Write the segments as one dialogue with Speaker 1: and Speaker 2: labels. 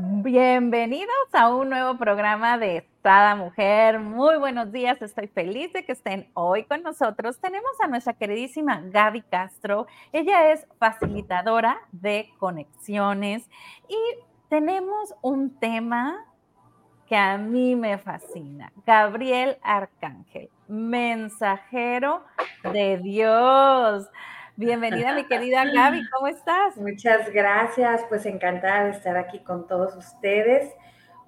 Speaker 1: Bienvenidos a un nuevo programa de Estada Mujer. Muy buenos días, estoy feliz de que estén hoy con nosotros. Tenemos a nuestra queridísima Gaby Castro. Ella es facilitadora de conexiones y tenemos un tema que a mí me fascina. Gabriel Arcángel, mensajero de Dios. Bienvenida, mi querida Gaby, ¿cómo estás?
Speaker 2: Muchas gracias, pues encantada de estar aquí con todos ustedes.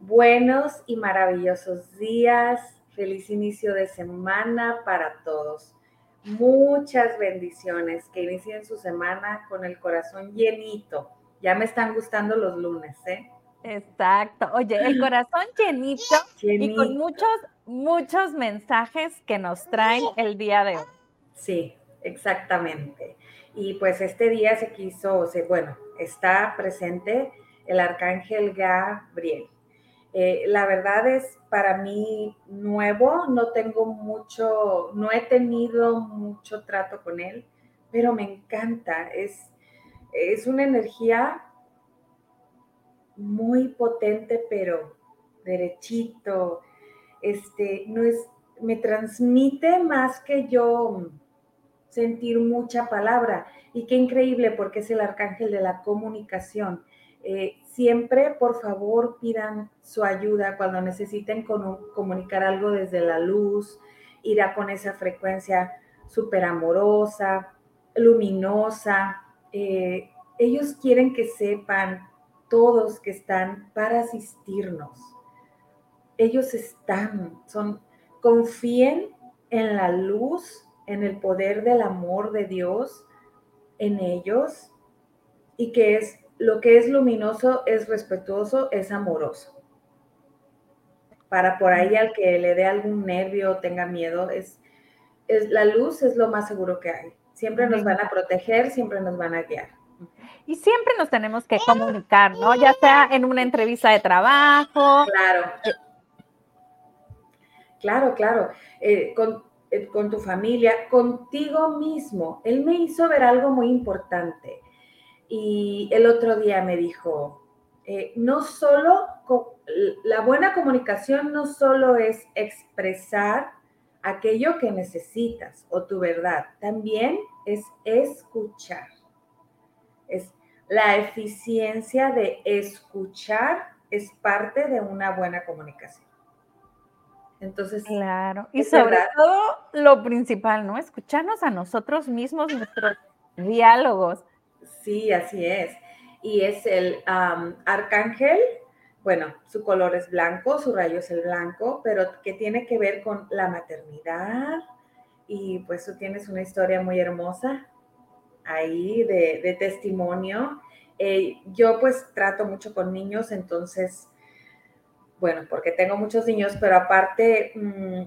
Speaker 2: Buenos y maravillosos días, feliz inicio de semana para todos. Muchas bendiciones, que inicien su semana con el corazón llenito. Ya me están gustando los lunes, ¿eh?
Speaker 1: Exacto. Oye, el corazón llenito, llenito. y con muchos, muchos mensajes que nos traen el día de hoy.
Speaker 2: Sí, exactamente. Y pues este día se quiso, se, bueno, está presente el arcángel Gabriel. Eh, la verdad es para mí nuevo, no tengo mucho, no he tenido mucho trato con él, pero me encanta, es, es una energía muy potente, pero derechito, este, no es, me transmite más que yo sentir mucha palabra. Y qué increíble porque es el arcángel de la comunicación. Eh, siempre, por favor, pidan su ayuda cuando necesiten comunicar algo desde la luz, irá con esa frecuencia súper amorosa, luminosa. Eh, ellos quieren que sepan todos que están para asistirnos. Ellos están, son, confíen en la luz en el poder del amor de Dios en ellos y que es lo que es luminoso, es respetuoso, es amoroso. Para por ahí al que le dé algún nervio o tenga miedo, es, es la luz es lo más seguro que hay. Siempre nos van a proteger, siempre nos van a guiar.
Speaker 1: Y siempre nos tenemos que comunicar, ¿no? Ya sea en una entrevista de trabajo.
Speaker 2: Claro. Claro, claro. Eh, con, con tu familia, contigo mismo. Él me hizo ver algo muy importante. Y el otro día me dijo, eh, no solo, la buena comunicación no solo es expresar aquello que necesitas o tu verdad, también es escuchar. Es la eficiencia de escuchar es parte de una buena comunicación. Entonces,
Speaker 1: claro. Y sobre todo lo principal, ¿no? Escucharnos a nosotros mismos, nuestros diálogos.
Speaker 2: Sí, así es. Y es el arcángel, bueno, su color es blanco, su rayo es el blanco, pero que tiene que ver con la maternidad. Y pues tú tienes una historia muy hermosa ahí de, testimonio. Eh, yo pues trato mucho con niños, entonces bueno, porque tengo muchos niños, pero aparte, mm,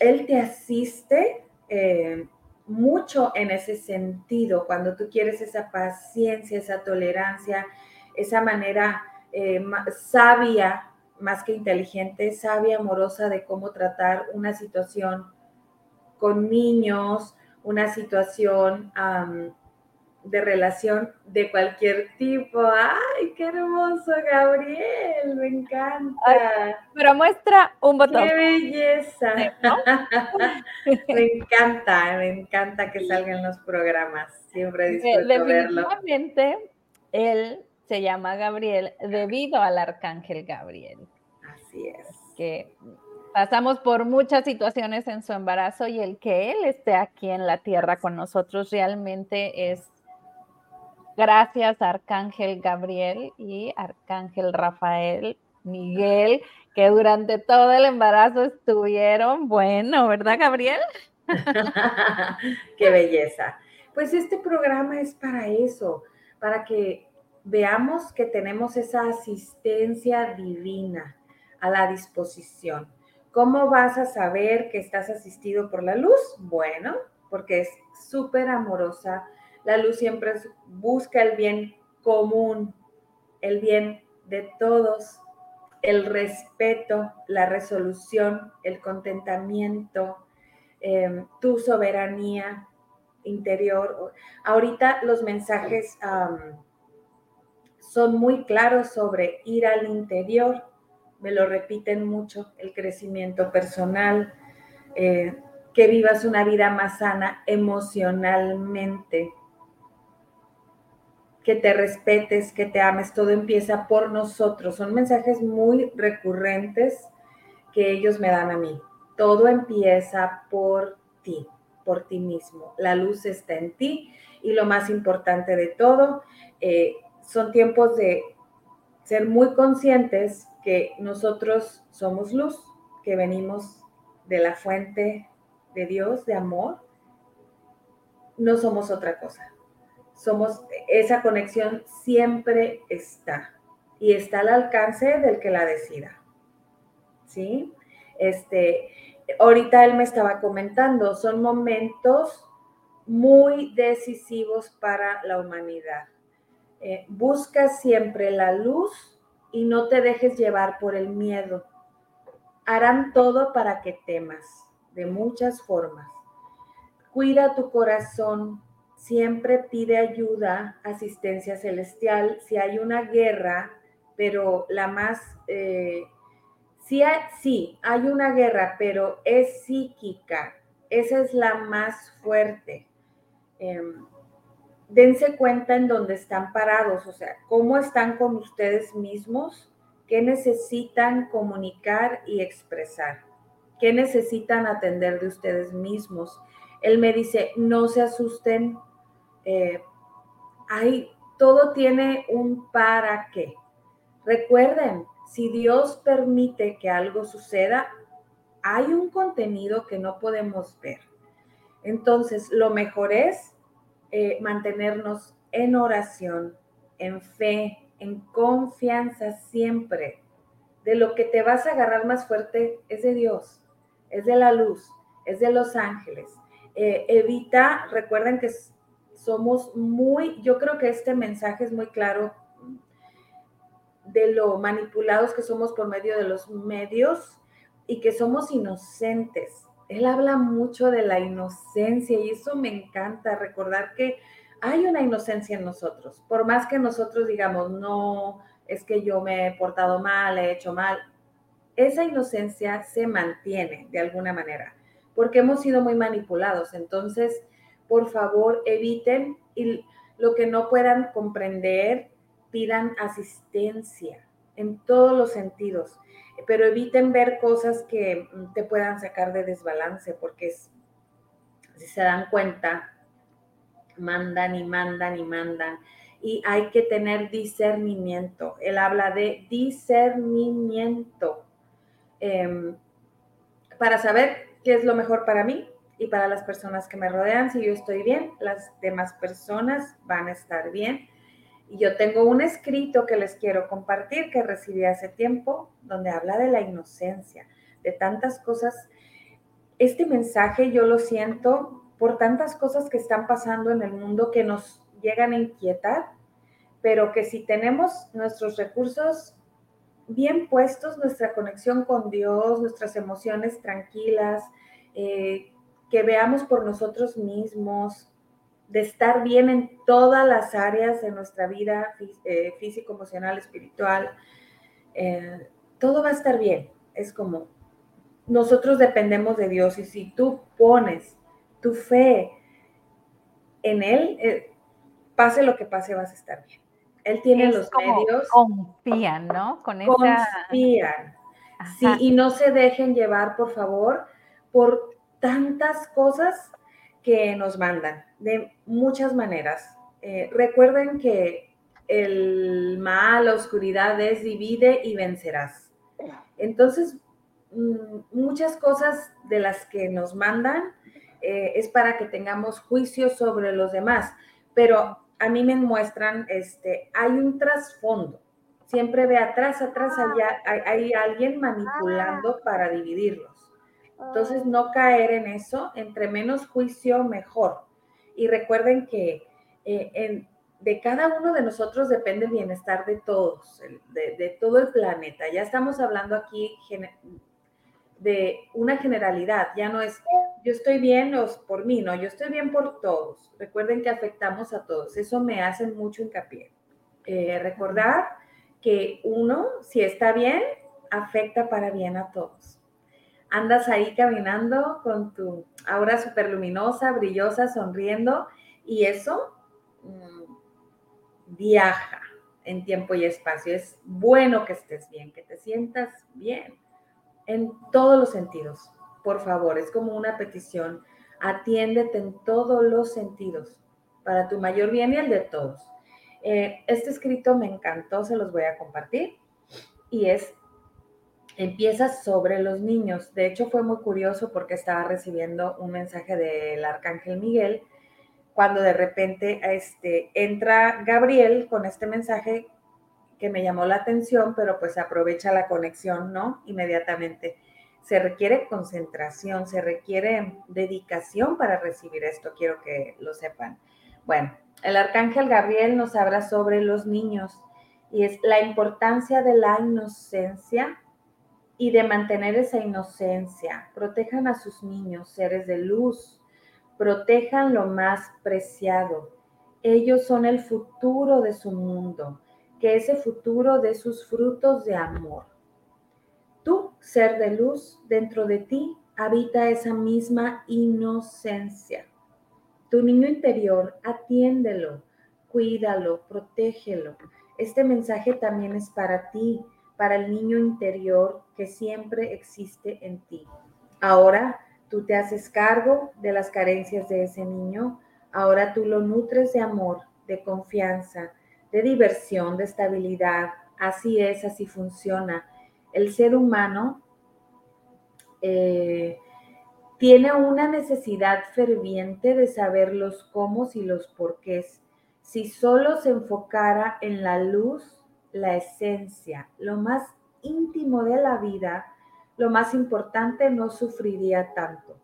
Speaker 2: él te asiste eh, mucho en ese sentido, cuando tú quieres esa paciencia, esa tolerancia, esa manera eh, sabia, más que inteligente, sabia, amorosa de cómo tratar una situación con niños, una situación de relación de cualquier tipo. ¡Ay, qué hermoso, Gabriel! Me encanta.
Speaker 1: pero muestra un botón.
Speaker 2: ¡Qué belleza! me encanta, me encanta que salgan los programas. Siempre disfruto
Speaker 1: Definitivamente, él se llama Gabriel debido al arcángel Gabriel.
Speaker 2: Así es.
Speaker 1: Que pasamos por muchas situaciones en su embarazo y el que él esté aquí en la tierra con nosotros realmente es Gracias Arcángel Gabriel y Arcángel Rafael Miguel, que durante todo el embarazo estuvieron, bueno, ¿verdad Gabriel?
Speaker 2: Qué belleza. Pues este programa es para eso, para que veamos que tenemos esa asistencia divina a la disposición. ¿Cómo vas a saber que estás asistido por la luz? Bueno, porque es súper amorosa, la luz siempre busca el bien común, el bien de todos, el respeto, la resolución, el contentamiento, em, tu soberanía interior. Ahorita los mensajes son muy claros sobre ir al interior, me lo repiten mucho, el crecimiento personal, eh, que vivas una vida más sana emocionalmente, que te respetes, que te ames, todo empieza por nosotros. Son mensajes muy recurrentes que ellos me dan a mí. Todo empieza por ti, por ti mismo. La luz está en ti y lo más importante de todo, eh, son tiempos de ser muy conscientes que nosotros somos luz, que venimos de la fuente de Dios, de amor, no somos otra cosa. Somos, esa conexión siempre está y está al alcance del que la decida. ¿Sí? Este, ahorita él me estaba comentando, son momentos muy decisivos para la humanidad. Eh, busca siempre la luz y no te dejes llevar por el miedo. Harán todo para que temas, de muchas formas. Cuida tu corazón, siempre pide ayuda, asistencia celestial. Si hay una guerra, pero la más... Eh, sí, hay, una guerra, pero es psíquica. Esa es la más fuerte. Em, dense cuenta en dónde están parados, o sea, cómo están con ustedes mismos, qué necesitan comunicar y expresar, qué necesitan atender de ustedes mismos. Él me dice, no se asusten, eh, hay, todo tiene un para qué. Recuerden, si Dios permite que algo suceda, hay un contenido que no podemos ver. Entonces, lo mejor es eh, mantenernos en oración, en fe, en confianza siempre. De lo que te vas a agarrar más fuerte es de Dios, es de la luz, es de los ángeles. Eh, evita, recuerden que somos muy, yo creo que este mensaje es muy claro de lo manipulados que somos por medio de los medios y que somos inocentes él habla mucho de la inocencia y eso me encanta, recordar que hay una inocencia en nosotros. Por más que nosotros digamos, no, es que yo me he portado mal, he hecho mal, esa inocencia se mantiene de alguna manera, porque hemos sido muy manipulados. Entonces, por favor, eviten y lo que no puedan comprender, pidan asistencia en todos los sentidos pero eviten ver cosas que te puedan sacar de desbalance, porque si se dan cuenta, mandan y mandan y mandan. Y hay que tener discernimiento. Él habla de discernimiento em, para saber qué es lo mejor para mí y para las personas que me rodean. Si yo estoy bien, las demás personas van a estar bien y yo tengo un escrito que les quiero compartir que recibí hace tiempo, donde habla de la inocencia, de tantas cosas. Este mensaje yo lo siento por tantas cosas que están pasando en el mundo que nos llegan a inquietar, pero que si tenemos nuestros recursos bien puestos, nuestra conexión con Dios, nuestras emociones tranquilas, eh, que veamos por nosotros mismos, de estar bien en todas las áreas de nuestra vida eh, físico, emocional, espiritual. Eh, todo va a estar bien. Es como nosotros dependemos de Dios y si tú pones tu fe en Él, eh, pase lo que pase, vas a estar bien. Él tiene los medios.
Speaker 1: Confían, ¿no?
Speaker 2: Con confían. Sí, y no se dejen llevar, por favor, por tantas cosas que nos mandan de muchas maneras. Eh, recuerden que el mal, la oscuridad es divide y vencerás. Entonces, mm, muchas cosas de las que nos mandan eh, es para que tengamos juicio sobre los demás, pero a mí me muestran, este, hay un trasfondo. Siempre ve atrás, atrás, allá, hay, hay alguien manipulando para dividirlos. Entonces, no caer en eso, entre menos juicio, mejor. Y recuerden que eh, de cada uno de nosotros depende el bienestar de todos, de, todo el planeta. Ya estamos hablando aquí de una generalidad, ya no es yo estoy bien por mí, no, yo estoy bien por todos. Recuerden que afectamos a todos, eso me hace mucho hincapié. Eh, recordar que uno, si está bien, afecta para bien a todos. Andas ahí caminando con tu aura súper luminosa, brillosa, sonriendo, y eso mm, viaja en tiempo y espacio. Es bueno que estés bien, que te sientas bien en todos los sentidos. Por favor, es como una petición. Atiéndete en todos los sentidos para tu mayor bien y el de todos. Eh, este escrito me encantó, se los voy a compartir y es, empieza sobre los niños. De hecho, fue muy curioso porque estaba recibiendo un mensaje del arcángel Miguel cuando de repente este, entra Gabriel con este mensaje que me llamó la atención, pero pues aprovecha la conexión, ¿no? Inmediatamente. Se requiere concentración, se requiere dedicación para recibir esto, quiero que lo sepan. Bueno, el arcángel Gabriel nos habla sobre los niños y es la importancia de la inocencia y de mantener esa inocencia. Protejan a sus niños, seres de luz, protejan lo más preciado. Ellos son el futuro de su mundo, que ese futuro de sus frutos de amor. Tú, ser de luz, dentro de ti habita esa misma inocencia. Tu niño interior, atiéndelo, cuídalo, protégelo. Este mensaje también es para ti, para el niño interior que siempre existe en ti. Ahora tú te haces cargo de las carencias de ese niño, ahora tú lo nutres de amor, de confianza, de diversión, de estabilidad. Así es, así funciona. El ser humano eh, tiene una necesidad ferviente de saber los cómo y los porqués. Si solo se enfocara en la luz, la esencia, lo más íntimo de la vida, lo más importante no sufriría tanto.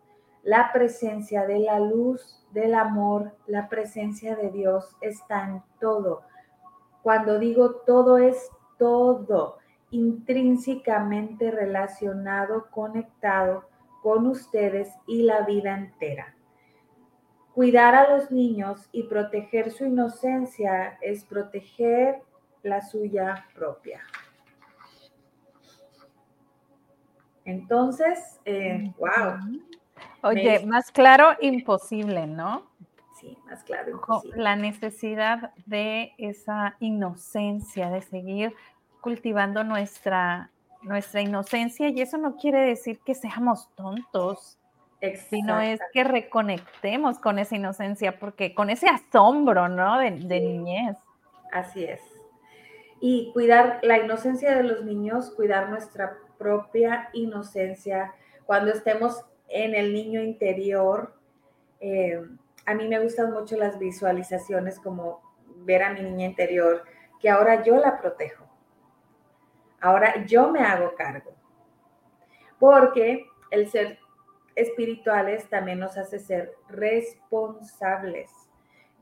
Speaker 2: La presencia de la luz, del amor, la presencia de Dios está en todo. Cuando digo todo es todo, intrínsecamente relacionado, conectado con ustedes y la vida entera. Cuidar a los niños y proteger su inocencia es proteger la suya propia. Entonces, wow.
Speaker 1: Eh, Oye, más claro, imposible, ¿no?
Speaker 2: Sí, más claro, imposible.
Speaker 1: La necesidad de esa inocencia, de seguir cultivando nuestra nuestra inocencia y eso no quiere decir que seamos tontos, sino es que reconectemos con esa inocencia, porque con ese asombro, ¿no? De, niñez.
Speaker 2: Así es. Y cuidar la inocencia de los niños, cuidar nuestra propia inocencia cuando estemos en el niño interior. Eh, a mí me gustan mucho las visualizaciones como ver a mi niña interior, que ahora yo la protejo Ahora yo me hago cargo. Porque el ser espirituales también nos hace ser responsables.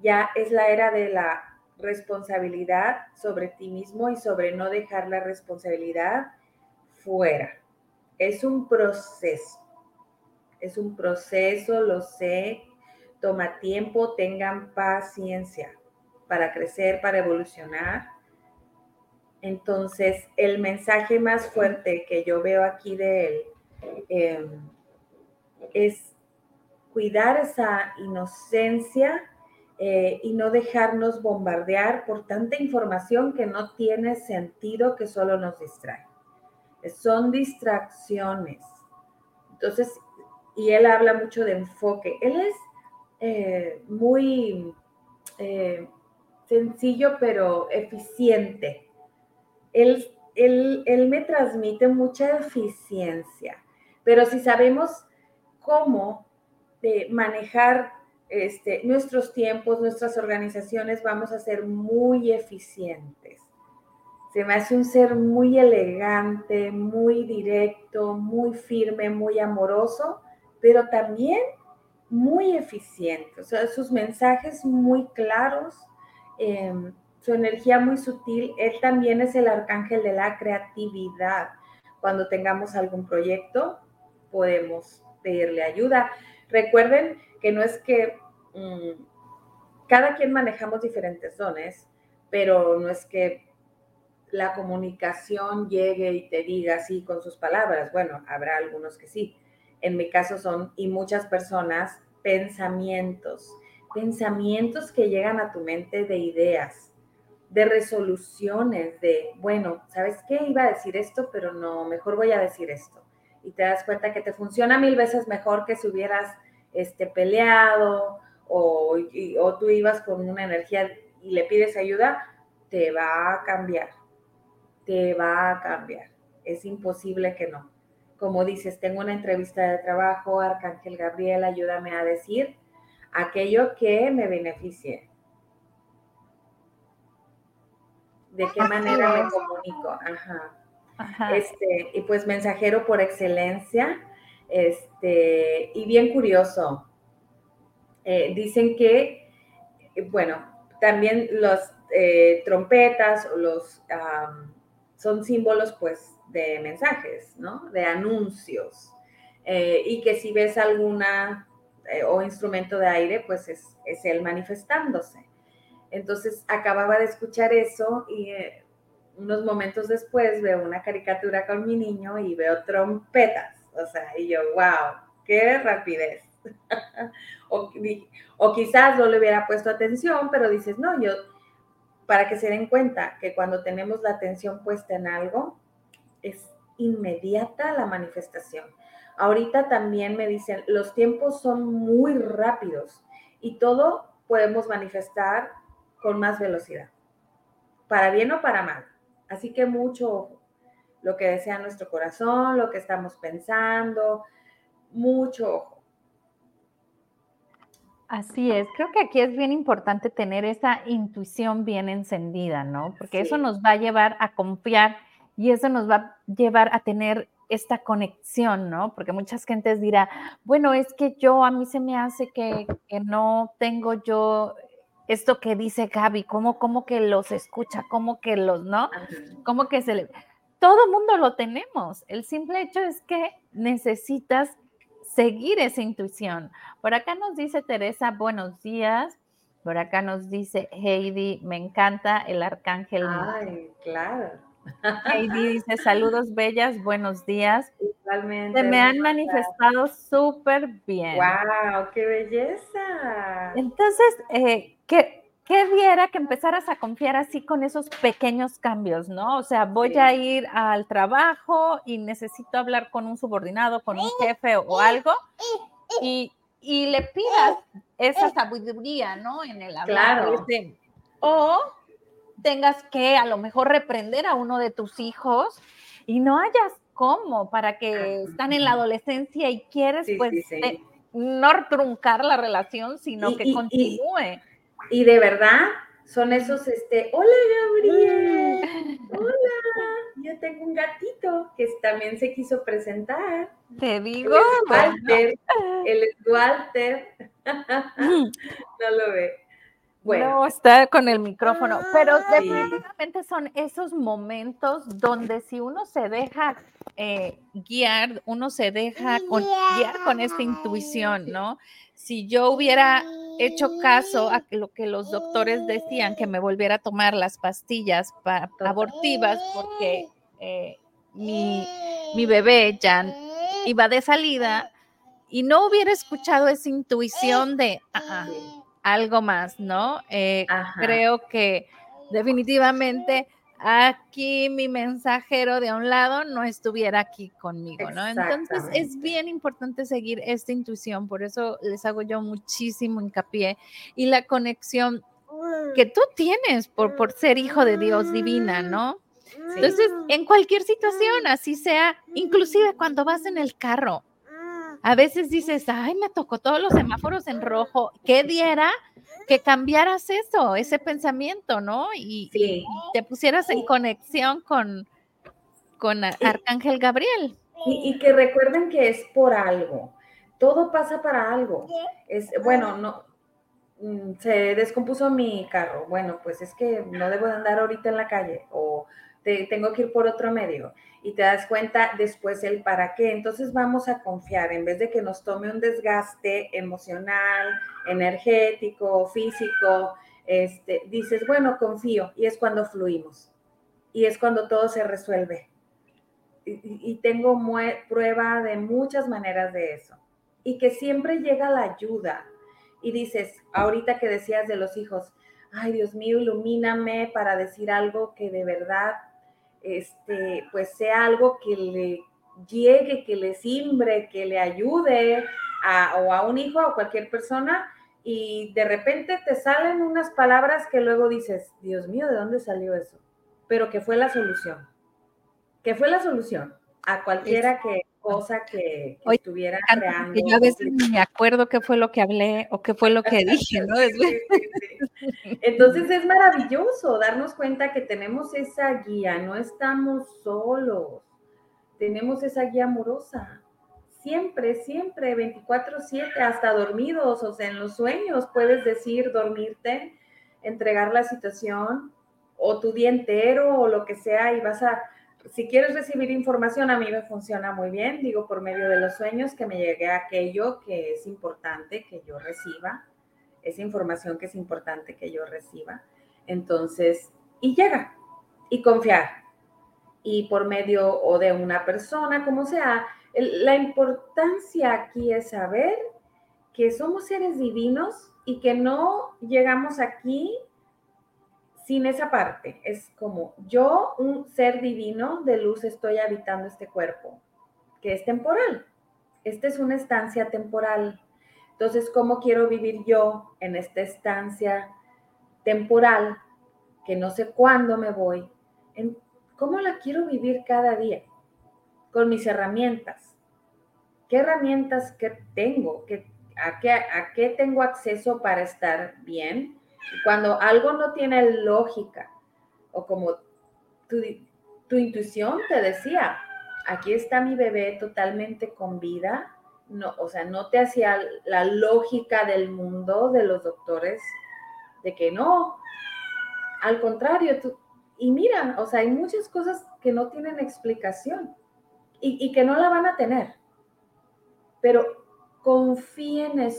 Speaker 2: Ya es la era de la responsabilidad sobre ti mismo y sobre no dejar la responsabilidad fuera. Es un proceso. Es un proceso, lo sé. Toma tiempo, tengan paciencia para crecer, para evolucionar entonces, el mensaje más fuerte que yo veo aquí de él em, es cuidar esa inocencia eh, y no dejarnos bombardear por tanta información que no tiene sentido, que solo nos distrae. Son distracciones. Entonces, y él habla mucho de enfoque. Él es eh, muy eh, sencillo, pero eficiente él, me transmite mucha eficiencia, pero si sabemos cómo de manejar este, nuestros tiempos, nuestras organizaciones, vamos a ser muy eficientes. Se me hace un ser muy elegante, muy directo, muy firme, muy amoroso, pero también muy eficiente. O sea, sus mensajes muy claros. Em, su energía muy sutil, él también es el arcángel de la creatividad. Cuando tengamos algún proyecto, podemos pedirle ayuda. Recuerden que no es que mm, cada quien manejamos diferentes dones, pero no es que la comunicación llegue y te diga así con sus palabras. Bueno, habrá algunos que sí. En mi caso son, y muchas personas, pensamientos, pensamientos que llegan a tu mente de ideas, de resoluciones, de, bueno, ¿sabes qué? Iba a decir esto, pero no, mejor voy a decir esto. Y te das cuenta que te funciona mil veces mejor que si hubieras este, peleado o, o tú ibas con una energía y le pides ayuda, te va a cambiar, te va a cambiar. Es imposible que no. Como dices, tengo una entrevista de trabajo, Arcángel Gabriel, ayúdame a decir aquello que me beneficie. ¿De qué manera me comunico? Ajá. Este, y pues mensajero por excelencia, este, y bien curioso. Eh, dicen que, bueno, también los eh, trompetas o los son símbolos pues de mensajes, ¿no? De anuncios. Eh, y que si ves alguna eh, o instrumento de aire, pues es, es, él manifestándose. Entonces acababa de escuchar eso y eh, unos momentos después veo una caricatura con mi niño y veo trompetas. O sea, y yo, wow, qué rapidez. o, quizás no le hubiera puesto atención, pero dices, no, yo, para que se den cuenta que cuando tenemos la atención puesta en algo, es inmediata la manifestación. Ahorita también me dicen, los tiempos son muy rápidos y todo podemos manifestar con más velocidad, para bien o para mal. Así que mucho lo que desea nuestro corazón, lo que estamos pensando, mucho ojo.
Speaker 1: Así es, creo que aquí es bien importante tener esa intuición bien encendida, ¿no? Porque eso nos va a llevar a confiar y eso nos va a llevar a tener esta conexión, ¿no? Porque muchas gentes dirá, bueno, es que yo, a mí se me hace que, no tengo yo esto que dice Gaby, ¿cómo, cómo que los escucha? ¿Cómo que los, no? ¿Cómo que se le... Todo mundo lo tenemos. El simple hecho es que necesitas seguir esa intuición. Por acá nos dice Teresa, buenos días. Por acá nos dice Heidi, me encanta el arcángel.
Speaker 2: Ay, claro.
Speaker 1: Heidi dice, saludos bellas, buenos días.
Speaker 2: Igualmente.
Speaker 1: Se me han manifestado súper bien.
Speaker 2: ¡Wow! ¡Qué belleza!
Speaker 1: Entonces, eh, ¿qué, diera que empezaras a confiar así con esos pequeños cambios, no? O sea, voy a ir al trabajo y necesito hablar con un subordinado, con un jefe o algo, y, le pidas esa sabiduría, ¿no? En el hablar.
Speaker 2: Claro.
Speaker 1: o tengas que a lo mejor reprender a uno de tus hijos y no hayas cómo para que están en la adolescencia y quieres pues no truncar la relación, sino que continúe.
Speaker 2: Y, de verdad son esos, este, hola Gabriel, hola, yo tengo un gatito que también se quiso presentar.
Speaker 1: Te digo.
Speaker 2: Walter, él es Walter. no lo ve.
Speaker 1: No, está con el micrófono, pero definitivamente son esos momentos donde si uno se deja eh, guiar, uno se deja guiar con esta intuición, ¿no? Si yo hubiera hecho caso a lo que los doctores decían, que me volviera a tomar las pastillas abortivas porque eh, mi, bebé ya iba de salida y no hubiera escuchado esa intuición de... Ah, ah, algo más, ¿no? Eh, creo que definitivamente aquí mi mensajero de un lado no estuviera aquí conmigo, ¿no? Entonces es bien importante seguir esta intuición, por eso les hago yo muchísimo hincapié y la conexión que tú tienes por, por ser hijo de Dios divina, ¿no? Entonces, en cualquier situación, así sea, inclusive cuando vas en el carro, a veces dices, ay, me tocó todos los semáforos en rojo. ¿Qué diera que cambiaras eso, ese pensamiento, ¿no? Y, te pusieras en conexión con, con Arcángel Gabriel.
Speaker 2: Y, que recuerden que es por algo. Todo pasa para algo. Es, bueno, no, mm, se descompuso mi carro. Bueno, pues es que no debo de andar ahorita en la calle o tengo que ir por otro medio y te das cuenta después el para qué. Entonces vamos a confiar en vez de que nos tome un desgaste emocional, energético, físico, este, dices, bueno, confío, y es cuando fluimos, y es cuando todo se resuelve. Y, tengo prueba de muchas maneras de eso. Y que siempre llega la ayuda. Y dices, ahorita que decías de los hijos, ay Dios mío, ilumíname para decir algo que de verdad, este, pues sea algo que le llegue, que le simbre, que le ayude a, o a un hijo o a cualquier persona y de repente te salen unas palabras que luego dices, Dios mío, ¿de dónde salió eso? Pero que fue la solución, que fue la solución a cualquiera que cosa que, estuviera creando.
Speaker 1: Que yo a veces ni me acuerdo qué fue lo que hablé o qué fue lo que dije, ¿no?
Speaker 2: Entonces es maravilloso darnos cuenta que tenemos esa guía, no estamos solos, tenemos esa guía amorosa siempre, siempre, 24/7, hasta dormidos, o sea, en los sueños puedes decir, dormirte, entregar la situación o tu día entero o lo que sea y vas a, si quieres recibir información, a mí me funciona muy bien, digo, por medio de los sueños que me llegue aquello que es importante que yo reciba, esa información que es importante que yo reciba. Entonces, y llega, y confiar. Y por medio o de una persona, como sea, la importancia aquí es saber que somos seres divinos y que no llegamos aquí sin esa parte. Es como yo, un ser divino de luz, estoy habitando este cuerpo, que es temporal. Esta es una estancia temporal. Entonces, ¿cómo quiero vivir yo en esta estancia temporal que no sé cuándo me voy? ¿Cómo la quiero vivir cada día? Con mis herramientas ¿Qué herramientas que tengo? ¿Qué, a, qué, ¿A qué tengo acceso para estar bien? Cuando algo no tiene lógica, o como tu, tu intuición te decía, aquí está mi bebé totalmente con vida, no, o sea, no te hacía la lógica del mundo de los doctores de que no, al contrario, tú, y mira, o sea, hay muchas cosas que no tienen explicación y, que no la van a tener. Pero confíen en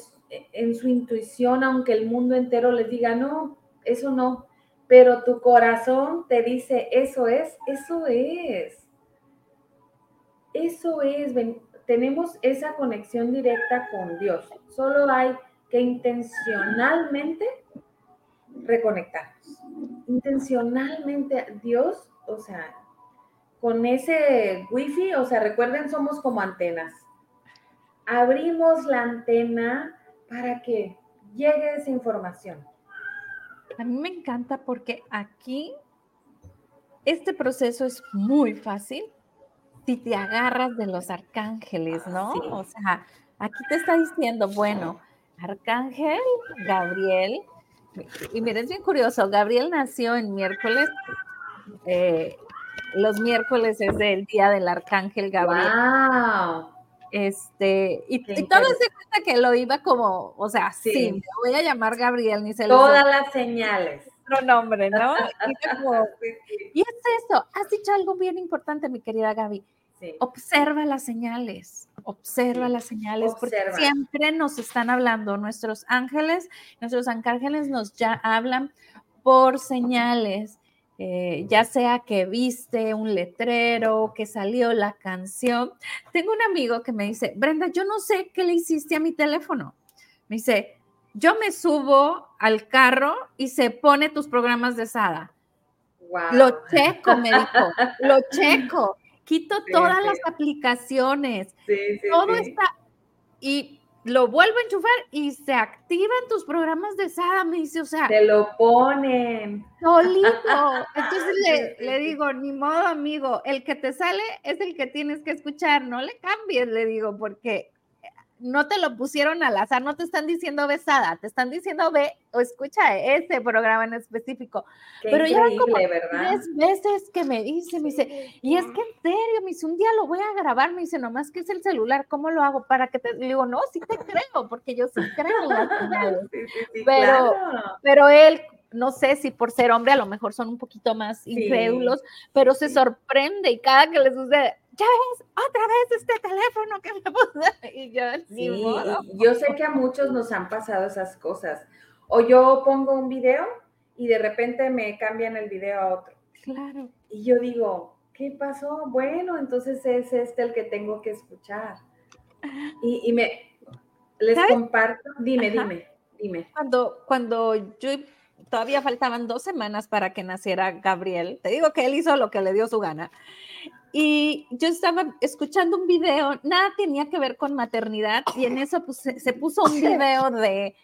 Speaker 2: su intuición, aunque el mundo entero les diga, no, eso no, pero tu corazón te dice, eso es, eso es. Eso es, tenemos esa conexión directa con Dios. Solo hay que intencionalmente reconectarnos. Intencionalmente Dios, o sea, con ese wifi, o sea, recuerden, somos como antenas abrimos la antena para que llegue esa información.
Speaker 1: A mí me encanta porque aquí este proceso es muy fácil si te agarras de los arcángeles, ¿no? O sea, aquí te está diciendo, bueno, Arcángel Gabriel, y miren, es bien curioso, Gabriel nació en miércoles, eh, los miércoles es el día del Arcángel Gabriel. ¡Wow! Este, y, todo se cuenta que lo iba como, o sea, sí, me voy a llamar Gabriel, ni se
Speaker 2: Todas las señales.
Speaker 1: Otro nombre, ¿no? y, es eso, has dicho algo bien importante, mi querida Gaby. Observa las señales, observa las señales, porque siempre nos están hablando, nuestros ángeles, nuestros arcángeles nos ya hablan por señales. Eh, ya sea que viste un letrero, que salió la canción. Tengo un amigo que me dice, Brenda, yo no sé qué le hiciste a mi teléfono. Me dice, yo me subo al carro y se pone tus programas de Sada. Lo checo, me dijo, lo checo. Quito todas las aplicaciones. todo está. Y lo vuelvo a enchufar y se activan tus programas de SADA, me dice, o sea.
Speaker 2: Te lo ponen.
Speaker 1: Solito. Entonces le, le, digo, ni modo, amigo, el que te sale es el que tienes que escuchar, no le cambies, le digo, porque no te lo pusieron al azar, no te están diciendo besada, te están diciendo ve o escucha ese programa en específico. Pero ya como tres veces que me dice, me dice, y es que en serio, me dice, un día lo voy a grabar, me dice, nomás que es el celular, ¿cómo lo hago? Para que te le digo, no, sí te creo, porque yo sí creo pero, pero él no sé si por ser hombre a lo mejor son un poquito más incrédulos, pero se sorprende y cada que les sucede, ya ves, otra vez este teléfono que me puse. Y yo,
Speaker 2: sí, yo sé que a muchos nos han pasado esas cosas. O yo pongo un video y de repente me cambian el video a otro.
Speaker 1: Claro.
Speaker 2: Y yo digo, ¿qué pasó? Bueno, entonces es este el que tengo que escuchar. Y, me les comparto, dime, dime, dime.
Speaker 1: Cuando, cuando yo todavía faltaban dos semanas para que naciera Gabriel, te digo que él hizo lo que le dio su gana. Y yo estaba escuchando un video, nada tenía que ver con maternidad, y en eso pues, se, puso un video de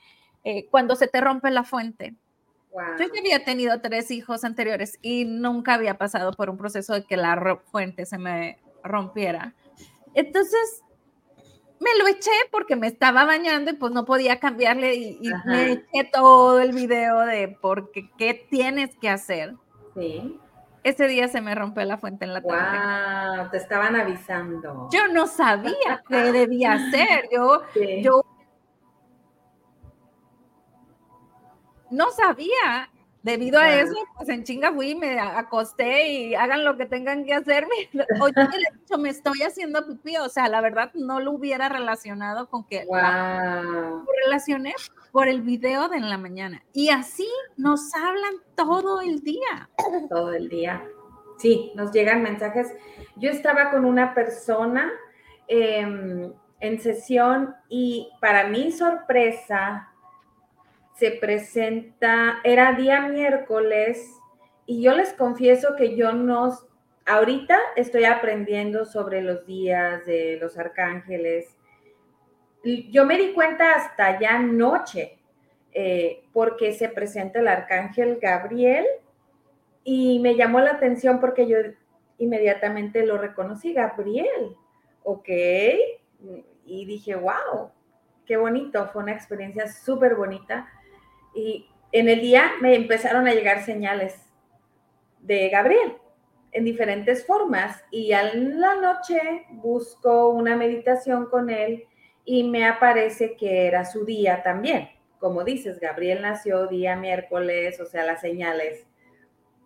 Speaker 1: eh, cuando se te rompe la fuente. Yo ya había tenido tres hijos anteriores y nunca había pasado por un proceso de que la fuente se me rompiera. Entonces, me lo eché porque me estaba bañando y pues no podía cambiarle y, me eché todo el video de porque qué tienes que hacer.
Speaker 2: Sí.
Speaker 1: Ese día se me rompió la fuente en la
Speaker 2: tarde. Wow, te estaban avisando.
Speaker 1: Yo no sabía qué debía hacer. Yo, yo no sabía. Debido a eso, pues en chinga fui, me acosté y hagan lo que tengan que hacerme. Oye, de hecho, me estoy haciendo pipí, o sea, la verdad no lo hubiera relacionado con que
Speaker 2: wow.
Speaker 1: lo relacioné por el video de en la mañana. Y así nos hablan todo el día.
Speaker 2: Todo el día. Sí, nos llegan mensajes. Yo estaba con una persona em, en sesión y para mi sorpresa, se presenta, era día miércoles y yo les confieso que yo no, ahorita estoy aprendiendo sobre los días de los arcángeles. Yo me di cuenta hasta ya noche, eh, porque se presenta el arcángel Gabriel y me llamó la atención porque yo inmediatamente lo reconocí, Gabriel, ok, y dije, wow, qué bonito, fue una experiencia súper bonita y en el día me empezaron a llegar señales de Gabriel en diferentes formas y a la noche busco una meditación con él y me aparece que era su día también. Como dices, Gabriel nació día miércoles, o sea, las señales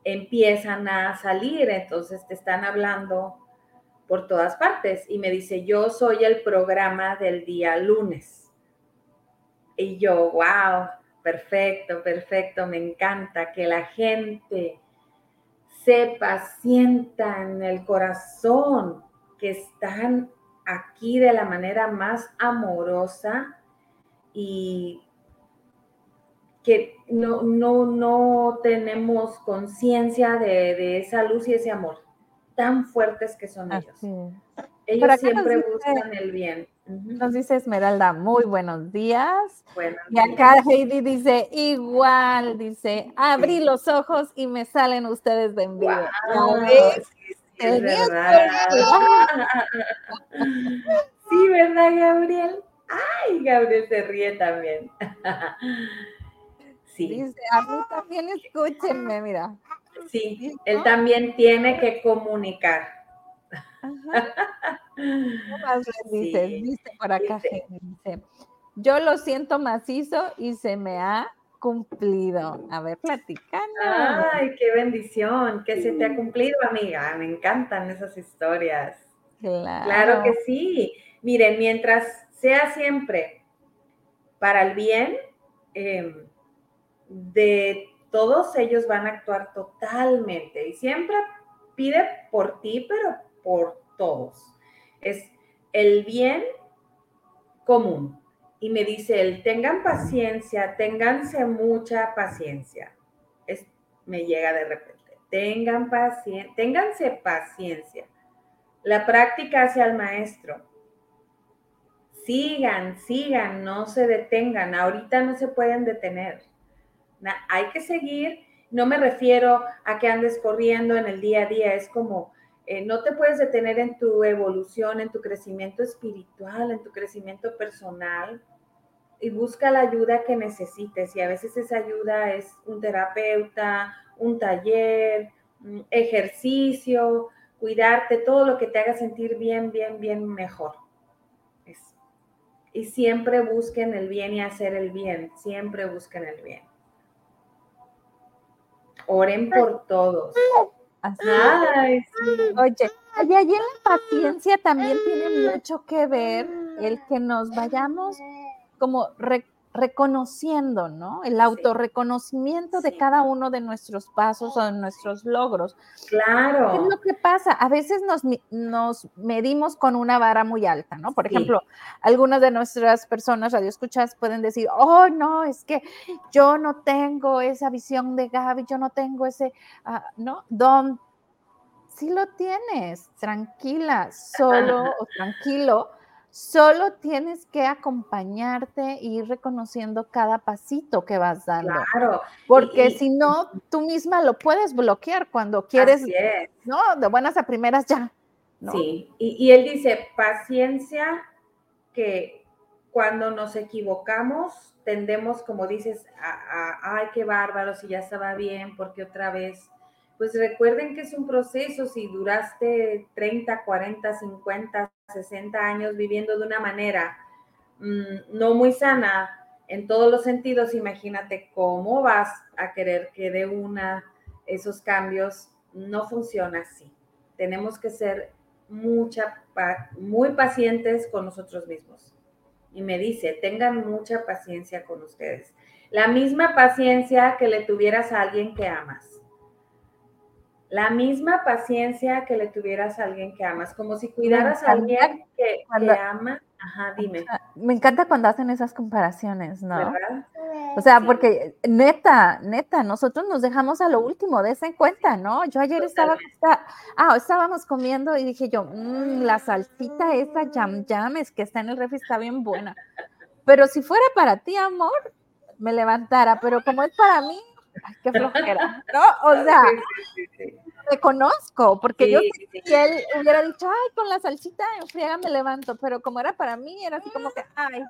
Speaker 2: empiezan a salir, entonces te están hablando por todas partes y me dice, yo soy el programa del día lunes. Y yo, wow, Perfecto, perfecto, me encanta que la gente sepa, sienta en el corazón que están aquí de la manera más amorosa y que no, no, no tenemos conciencia de, esa luz y ese amor tan fuertes que son ellos. Ellos siempre buscan el bien.
Speaker 1: Nos dice Esmeralda, muy buenos días. y acá Heidi dice, igual, dice, abrí los ojos y me salen ustedes de envidia.
Speaker 2: sí, verdad. sí, ¿verdad, Gabriel? Ay, Gabriel se ríe también.
Speaker 1: sí. Dice, a mí también escúchenme, mira.
Speaker 2: Sí, él también tiene que comunicar.
Speaker 1: dice, por acá, dice, yo lo siento macizo y se me ha cumplido. A ver, platicando.
Speaker 2: Ay, qué bendición, que se te ha cumplido, amiga. Me encantan esas historias.
Speaker 1: Claro.
Speaker 2: Claro que sí. Miren, mientras sea siempre para el bien, em, de todos ellos van a actuar totalmente. Y siempre pide por ti, pero por todos. Es el bien común. Y me dice él, tengan paciencia, ténganse mucha paciencia. Es, me llega de repente, tengan paciencia, ténganse paciencia. La práctica hacia el maestro. Sigan, sigan, no se detengan. Ahorita no se pueden detener. hay que seguir. No me refiero a que andes corriendo en el día a día. Es como, eh, no te puedes detener en tu evolución, en tu crecimiento espiritual, en tu crecimiento personal y busca la ayuda que necesites. Y a veces esa ayuda es un terapeuta, un taller, ejercicio, cuidarte, todo lo que te haga sentir bien, bien, bien mejor. Y siempre busquen el bien y hacer el bien, siempre busquen el bien. Oren por todos.
Speaker 1: Ay, Oye, allí en la paciencia también tiene mucho que ver el que nos vayamos como reconociendo, ¿no? El autorreconocimiento de cada uno de nuestros pasos o de nuestros logros.
Speaker 2: Claro.
Speaker 1: ¿Qué es lo que pasa? A veces nos, nos medimos con una vara muy alta, ¿no? Por ejemplo, algunas de nuestras personas radioescuchas pueden decir, oh, no, es que yo no tengo esa visión de Gaby, yo no tengo ese, uh, ¿no? Don, sí lo tienes, tranquila, solo o tranquilo Solo tienes que acompañarte y ir reconociendo cada pasito que vas dando. Claro. Porque si no, tú misma lo puedes bloquear cuando quieres, ¿no? De buenas a primeras ya.
Speaker 2: Sí, y, él dice, paciencia, que cuando nos equivocamos tendemos, como dices, a, ay, qué bárbaro, si ya estaba bien, porque otra vez pues recuerden que es un proceso, si duraste 30, 40, 50, 60 años viviendo de una manera mm, no muy sana en todos los sentidos, imagínate cómo vas a querer que de una esos cambios no funciona así. Tenemos que ser mucha, muy pacientes con nosotros mismos. Y me dice, tengan mucha paciencia con ustedes. La misma paciencia que le tuvieras a alguien que amas la misma paciencia que le tuvieras a alguien que amas, como si cuidaras a alguien que, ama. Ajá, dime.
Speaker 1: Me encanta cuando hacen esas comparaciones, ¿no? O sea, porque neta, neta, nosotros nos dejamos a lo último, de en cuenta, ¿no? Yo ayer estaba, ah, estábamos comiendo y dije yo, mmm, la salsita esa yam es que está en el refri está bien buena. Pero si fuera para ti, amor, me levantara, pero como es para mí, qué flojera, ¿no? O sea, reconozco, porque yo si él hubiera dicho, ay, con la salsita en friega me levanto, pero como era para mí, era así como que, ay,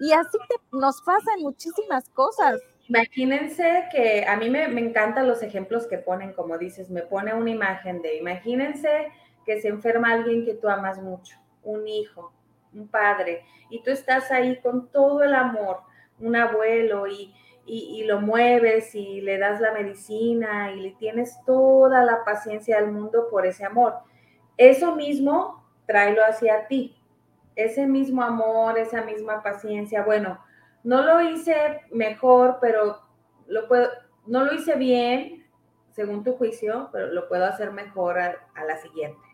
Speaker 1: y así nos pasa en muchísimas cosas.
Speaker 2: Imagínense que a mí me, me encantan los ejemplos que ponen, como dices, me pone una imagen de, imagínense que se enferma alguien que tú amas mucho, un hijo, un padre, y tú estás ahí con todo el amor, un abuelo, y, y, lo mueves y le das la medicina y le tienes toda la paciencia del mundo por ese amor. Eso mismo, tráelo hacia ti. Ese mismo amor, esa misma paciencia. Bueno, no lo hice mejor, pero lo puedo, no lo hice bien, según tu juicio, pero lo puedo hacer mejor a, a la siguiente.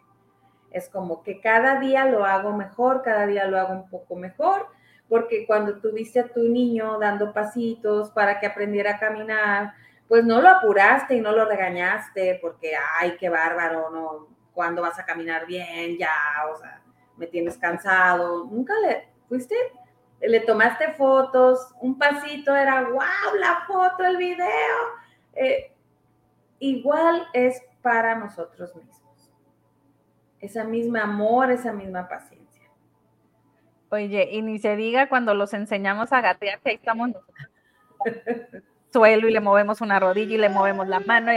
Speaker 2: Es como que cada día lo hago mejor, cada día lo hago un poco mejor porque cuando tuviste a tu niño dando pasitos para que aprendiera a caminar, pues no lo apuraste y no lo regañaste porque, ay, qué bárbaro, no, ¿cuándo vas a caminar bien? Ya, o sea, me tienes cansado. Nunca le fuiste, le tomaste fotos, un pasito era, wow, la foto, el video. Eh, igual es para nosotros mismos. Esa misma amor, esa misma paciencia.
Speaker 1: Oye, y ni se diga cuando los enseñamos a gatear, que ahí estamos suelo y le movemos una rodilla y le movemos la mano.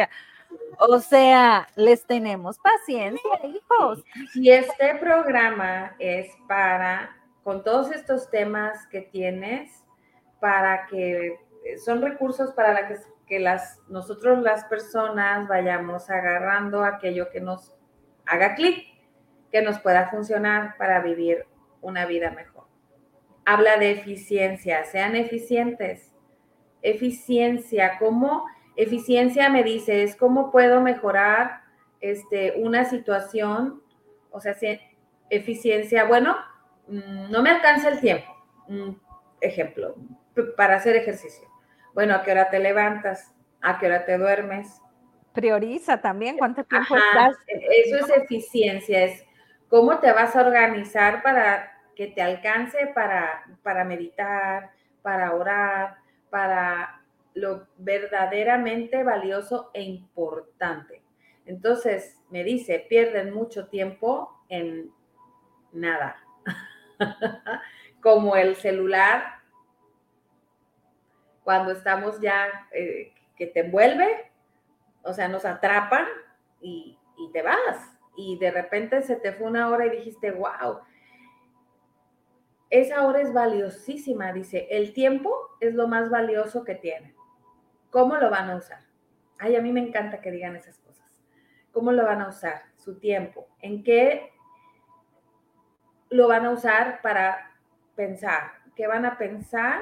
Speaker 1: O sea, les tenemos paciencia, hijos.
Speaker 2: Y este programa es para, con todos estos temas que tienes, para que son recursos para la que, que las, nosotros las personas vayamos agarrando aquello que nos haga clic, que nos pueda funcionar para vivir una vida mejor. Habla de eficiencia, sean eficientes. Eficiencia, ¿cómo? Eficiencia me dice, es cómo puedo mejorar este, una situación, o sea, eficiencia, bueno, mm, no me alcanza el tiempo. ejemplo, para hacer ejercicio. Bueno, ¿a qué hora te levantas? ¿A qué hora te duermes?
Speaker 1: Prioriza también cuánto tiempo estás.
Speaker 2: E-, eso es eficiencia, es cómo te vas a organizar para que te alcance para, para meditar, para orar, para lo verdaderamente valioso e importante. Entonces, me dice, pierden mucho tiempo en nada. Como el celular, cuando estamos ya, eh, que te envuelve, o sea, nos atrapan y, y te vas y de repente se te fue una hora y dijiste, wow, esa hora es valiosísima, dice, el tiempo es lo más valioso que tienen. ¿Cómo lo van a usar? Ay, a mí me encanta que digan esas cosas. ¿Cómo lo van a usar? Su tiempo. ¿En qué lo van a usar para pensar? ¿Qué van a pensar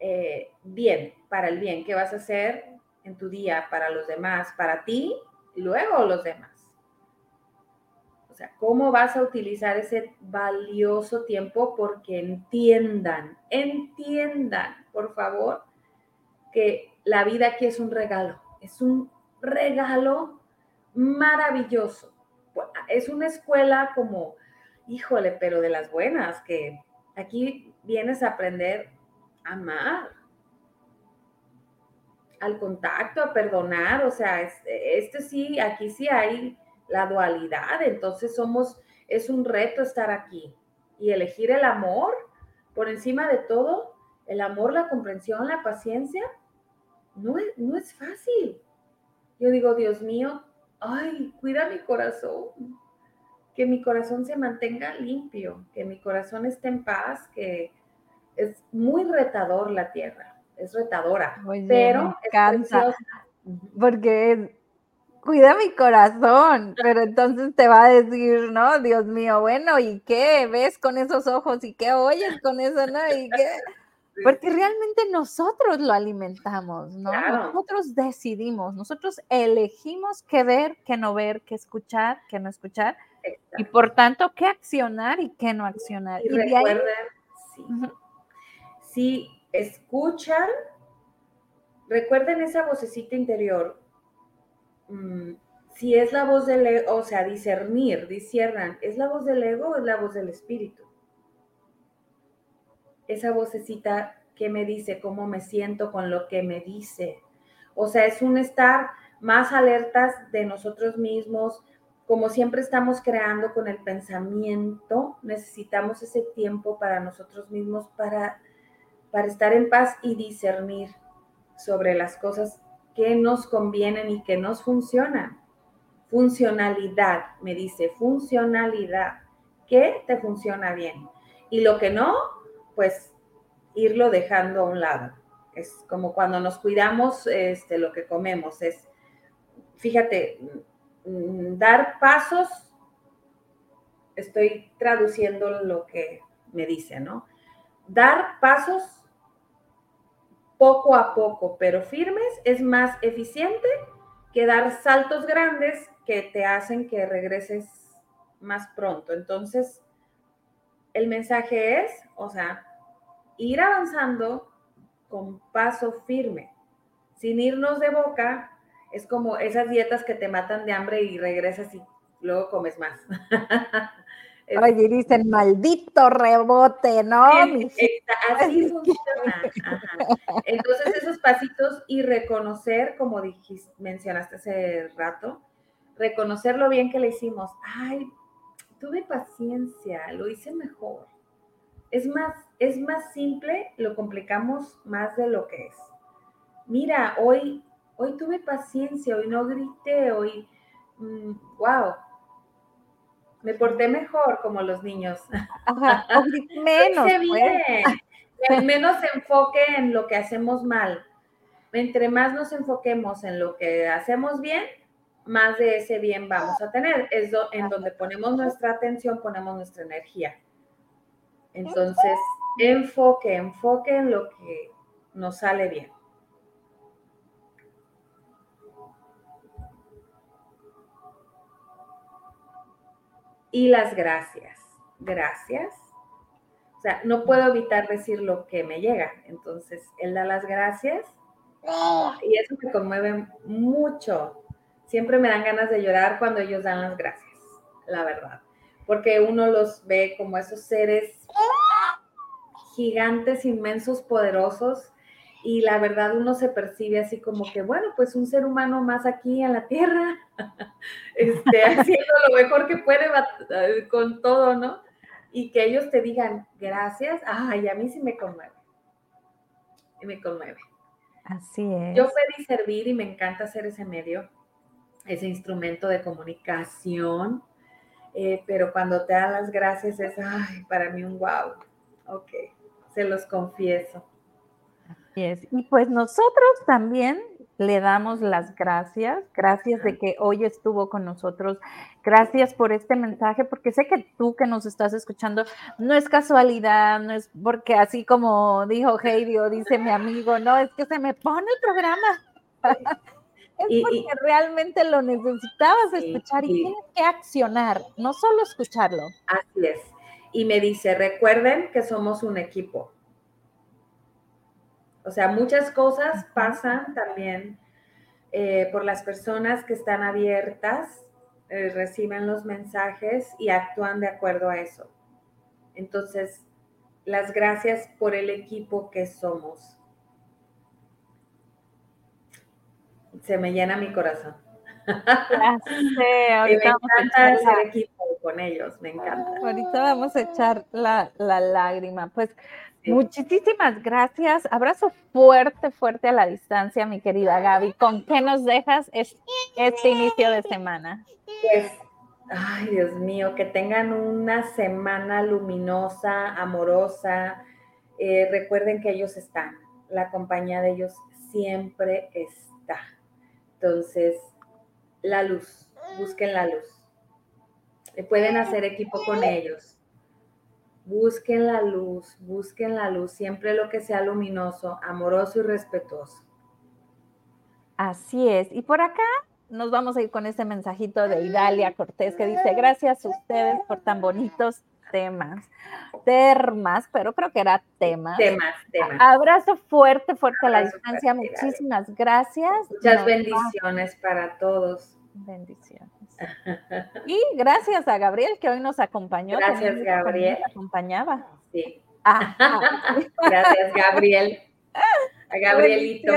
Speaker 2: eh, bien, para el bien, ¿qué vas a hacer en tu día para los demás, para ti y luego los demás? ¿Cómo vas a utilizar ese valioso tiempo? Porque entiendan, entiendan, por favor, que la vida aquí es un regalo, es un regalo maravilloso. Es una escuela como, híjole, pero de las buenas, que aquí vienes a aprender a amar, al contacto, a perdonar, o sea, este, sí, aquí sí hay la dualidad, entonces somos, es un reto estar aquí y elegir el amor por encima de todo, el amor, la comprensión, la paciencia, no es, no es fácil. Yo digo, Dios mío, ay, cuida mi corazón, que mi corazón se mantenga limpio, que mi corazón esté en paz, que es muy retador la tierra, es retadora, pero
Speaker 1: es porque cuida mi corazón, pero entonces te va a decir, no, Dios mío, bueno, ¿y qué ves con esos ojos? ¿Y qué oyes con eso? ¿No? ¿Y qué? Porque realmente nosotros lo alimentamos, ¿no? Nosotros decidimos, nosotros elegimos qué ver, qué no ver, qué escuchar, qué no escuchar, y por tanto, qué accionar y qué no accionar.
Speaker 2: Y, recuerden, sí. si escuchan, recuerden esa vocecita interior, mm, si es la voz del ego, o sea, discernir, disciernan, ¿es la voz del ego o es la voz del espíritu? esa vocecita que me dice cómo me siento con lo que me dice. O sea, es un estar más alertas de nosotros mismos, como siempre estamos creando con el pensamiento, necesitamos ese tiempo para nosotros mismos para, para estar en paz y discernir sobre las cosas que nos convienen y que nos funcionan. Funcionalidad, me dice, funcionalidad. ¿Qué te funciona bien? Y lo que no, pues irlo dejando a un lado. Es como cuando nos cuidamos este, lo que comemos, es, fíjate, mm, dar pasos, estoy traduciendo lo que me dice, ¿no? Dar pasos poco a poco, pero firmes, es más eficiente que dar saltos grandes que te hacen que regreses más pronto. Entonces, el mensaje es, o sea, ir avanzando con paso firme, sin irnos de boca. Es como esas dietas que te matan de hambre y regresas y luego comes más.
Speaker 1: Oye, dicen maldito rebote, ¿no?
Speaker 2: así funciona. Entonces, esos pasitos y reconocer, como dijiste, mencionaste hace rato, reconocer lo bien que le hicimos. Ay, tuve paciencia, lo hice mejor. Es más, es más simple, lo complicamos más de lo que es. Mira, hoy, hoy tuve paciencia, hoy no grité, hoy, wow, mm, me porté mejor como los niños.
Speaker 1: Ajá, menos.
Speaker 2: Pues. Menos enfoque en lo que hacemos mal. Entre más nos enfoquemos en lo que hacemos bien, más de ese bien vamos a tener. Es en donde ponemos nuestra atención, ponemos nuestra energía. Entonces, enfoque, enfoque en lo que nos sale bien. Y las gracias. Gracias. O sea, no puedo evitar decir lo que me llega. Entonces, él da las gracias. Y eso me conmueve mucho. Siempre me dan ganas de llorar cuando ellos dan las gracias, la verdad. Porque uno los ve como esos seres gigantes, inmensos, poderosos, y la verdad uno se percibe así como que, bueno, pues un ser humano más aquí en la Tierra, este, haciendo lo mejor que puede eh, con todo, ¿no? Y que ellos te digan gracias, ay, a mí sí me conmueve, me conmueve.
Speaker 1: Así es.
Speaker 2: Yo pedí servir y me encanta hacer ese medio, ese instrumento de comunicación, eh, pero cuando te dan las gracias es, ay, para mí un wow, ok se los confieso.
Speaker 1: Así es. Y pues nosotros también le damos las gracias, gracias de que hoy estuvo con nosotros, gracias por este mensaje, porque sé que tú que nos estás escuchando, no es casualidad, no es porque así como dijo Heidi o dice mi amigo, no, es que se me pone el programa. es porque realmente lo necesitabas escuchar y tienes que accionar, no solo escucharlo.
Speaker 2: Así es. Y me dice, recuerden que somos un equipo o sea, muchas cosas pasan también eh, por las personas que están abiertas, eh, reciben los mensajes y actúan de acuerdo a eso. Entonces, las gracias por el equipo que somos. Se me llena mi corazón. me encanta hacer equipo con ellos, me encanta.
Speaker 1: Ahorita vamos a echar la, la lágrima. Pues Muchísimas gracias. Abrazo fuerte, fuerte a la distancia, mi querida Gaby. ¿Con qué nos dejas este inicio de semana?
Speaker 2: Pues, ay, Dios mío, que tengan una semana luminosa, amorosa. Eh, recuerden que ellos están, la compañía de ellos siempre está. Entonces, la luz, busquen la luz. Pueden hacer equipo con ellos Busquen la luz, busquen la luz, siempre lo que sea luminoso, amoroso y respetuoso.
Speaker 1: Así es. Y por acá nos vamos a ir con este mensajito de Idalia Cortés que dice, gracias a ustedes por tan bonitos temas, termas, pero creo que era temas.
Speaker 2: Temas, temas.
Speaker 1: Abrazo fuerte, fuerte a la distancia. Muchísimas gracias.
Speaker 2: Muchas bendiciones para todos.
Speaker 1: Bendiciones. Y gracias a Gabriel que hoy nos acompañó.
Speaker 2: Gracias, Gabriel.
Speaker 1: Nos acompañaba.
Speaker 2: Sí. Ah, gracias, Gabriel. A Gabrielito.